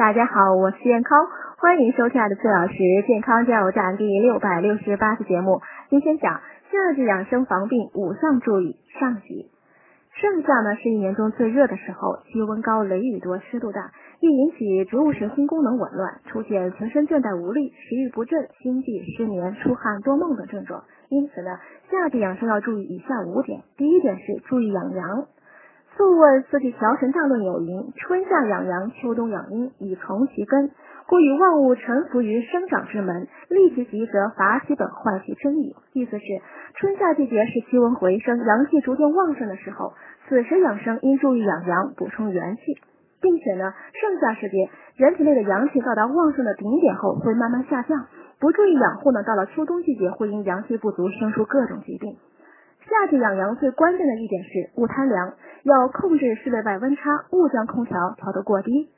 大家好，我是健康，欢迎收看的四小时健康加油站第六百六十八期节目。今天讲夏季养生防病五项注意上集。盛夏呢是一年中最热的时候，气温高，雷雨多，湿度大，易引起植物神经功能紊乱，出现全身倦怠无力、食欲不振、心悸、失眠、出汗多梦等症状。因此呢，夏季养生要注意以下五点。第一点是注意养阳。素问四季调神大论有云：春夏养阳，秋冬养阴，以从其根。故以万物臣服于生长之门，利其极则伐其本，坏其真矣。意思是，春夏季节是气温回升、阳气逐渐旺盛的时候，此时养生应注意养阳，补充元气，并且呢，盛夏时节人体内的阳气到达旺盛的顶点后会慢慢下降，不注意养护呢，到了秋冬季节会因阳气不足生出各种疾病。夏季养阳最关键的一点是勿贪凉，要控制室内外温差，勿将空调调得过低。